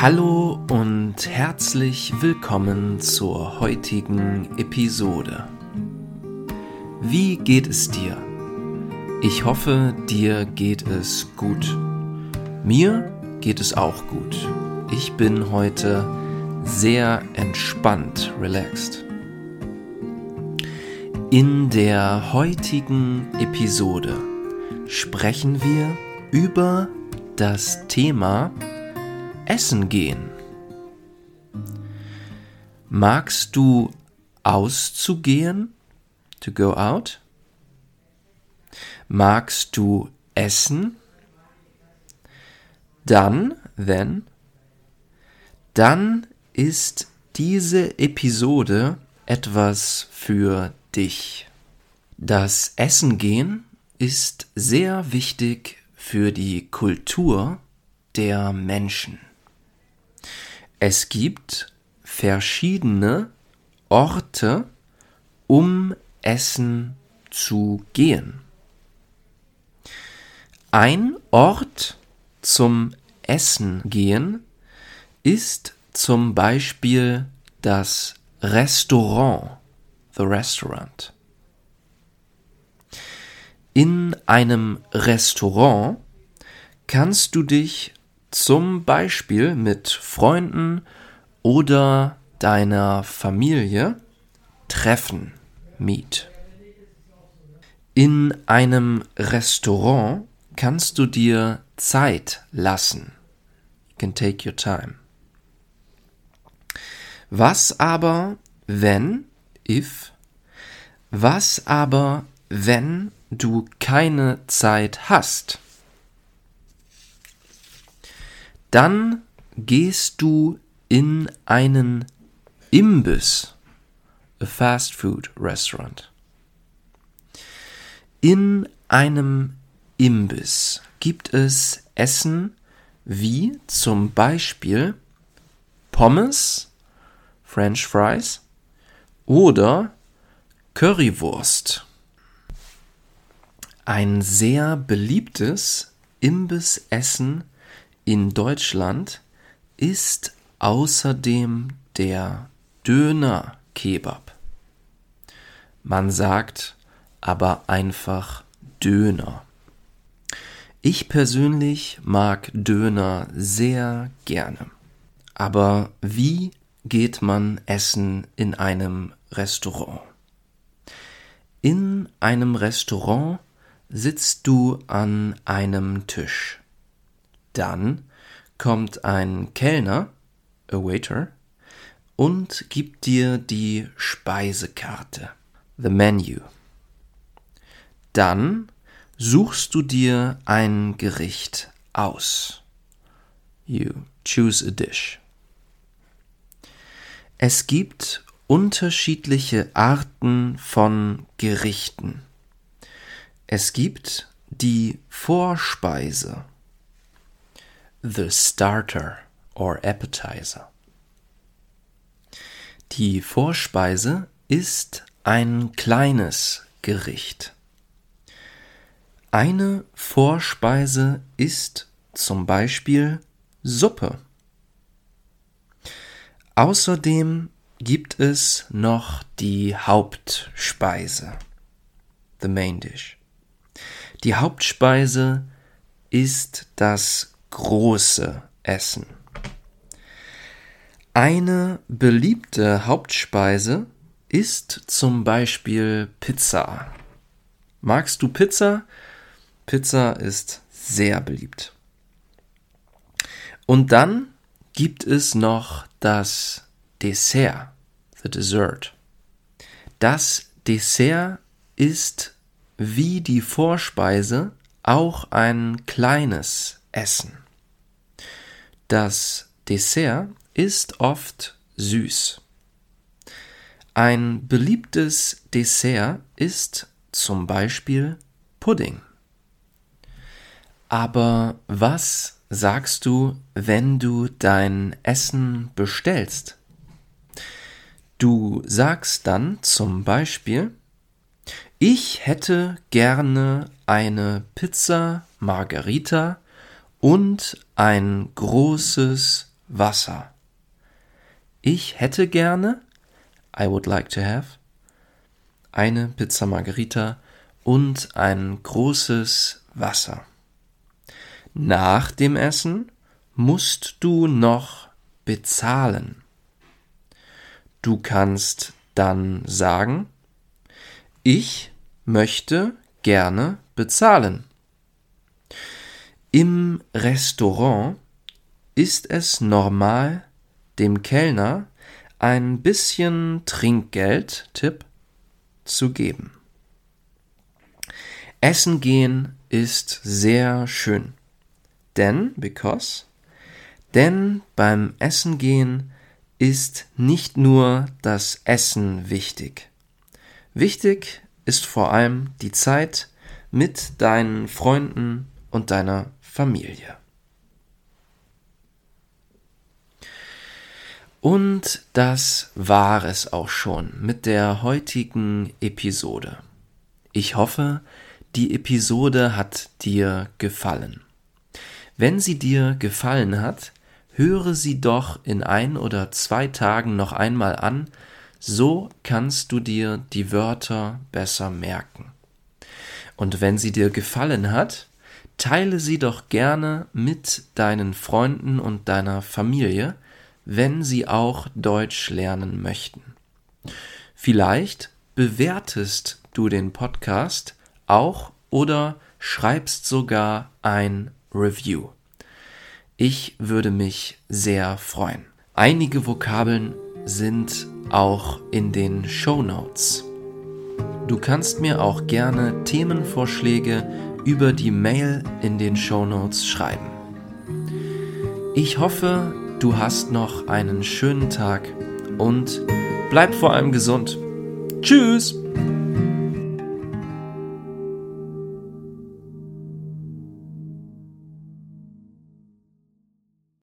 Hallo und herzlich willkommen zur heutigen Episode. Wie geht es dir? Ich hoffe, dir geht es gut. Mir geht es auch gut. Ich bin heute sehr entspannt, relaxed. In der heutigen Episode sprechen wir über das Thema Essen gehen. Magst du auszugehen? To go out? Magst du essen? Dann, wenn, dann ist diese Episode etwas für dich. Das Essen gehen ist sehr wichtig für die Kultur der Menschen. Es gibt verschiedene Orte, um essen zu gehen. Ein Ort zum Essen gehen ist zum Beispiel das Restaurant, the restaurant. In einem Restaurant kannst du dich zum Beispiel mit Freunden oder deiner Familie treffen, meet. In einem Restaurant kannst du dir Zeit lassen. You can take your time. Was aber, wenn, if, was aber, wenn du keine Zeit hast? Dann gehst du in einen Imbiss, a Fast Food Restaurant. In einem Imbiss gibt es Essen wie zum Beispiel Pommes, French Fries oder Currywurst. Ein sehr beliebtes Imbissessen in Deutschland ist außerdem der Döner-Kebab. Man sagt aber einfach Döner. Ich persönlich mag Döner sehr gerne. Aber wie geht man essen in einem Restaurant? In einem Restaurant sitzt du an einem Tisch. Dann kommt ein Kellner, a waiter, und gibt dir die Speisekarte, the menu. Dann suchst du dir ein Gericht aus. You choose a dish. Es gibt unterschiedliche Arten von Gerichten. Es gibt die Vorspeise the starter or appetizer. Die Vorspeise ist ein kleines Gericht. Eine Vorspeise ist zum Beispiel Suppe. Außerdem gibt es noch die Hauptspeise, the main dish. Die Hauptspeise ist das große Essen. Eine beliebte Hauptspeise ist zum Beispiel Pizza. Magst du Pizza? Pizza ist sehr beliebt. Und dann gibt es noch das Dessert, the dessert. Das Dessert ist wie die Vorspeise auch ein kleines Essen. Das Dessert ist oft süß. Ein beliebtes Dessert ist zum Beispiel Pudding. Aber was sagst du, wenn du dein Essen bestellst? Du sagst dann zum Beispiel, ich hätte gerne eine Pizza Margarita und ein großes Wasser. Ich hätte gerne, I would like to have, eine Pizza Margherita und ein großes Wasser. Nach dem Essen musst du noch bezahlen. Du kannst dann sagen, ich möchte gerne bezahlen. Im Restaurant ist es normal, dem Kellner ein bisschen Trinkgeld, Tipp, zu geben. Essen gehen ist sehr schön. Denn, because, denn beim Essen gehen ist nicht nur das Essen wichtig. Wichtig ist vor allem die Zeit mit deinen Freunden und deiner Familie. Und das war es auch schon mit der heutigen Episode. Ich hoffe, die Episode hat dir gefallen. Wenn sie dir gefallen hat, höre sie doch in ein oder zwei Tagen noch einmal an, so kannst du dir die Wörter besser merken. Und wenn sie dir gefallen hat, teile sie doch gerne mit deinen Freunden und deiner Familie, wenn sie auch Deutsch lernen möchten. Vielleicht bewertest du den Podcast auch oder schreibst sogar ein Review. Ich würde mich sehr freuen. Einige Vokabeln sind auch in den Show Notes. Du kannst mir auch gerne Themenvorschläge über die Mail in den Show Notes schreiben. Ich hoffe, du hast noch einen schönen Tag und bleib vor allem gesund. Tschüss!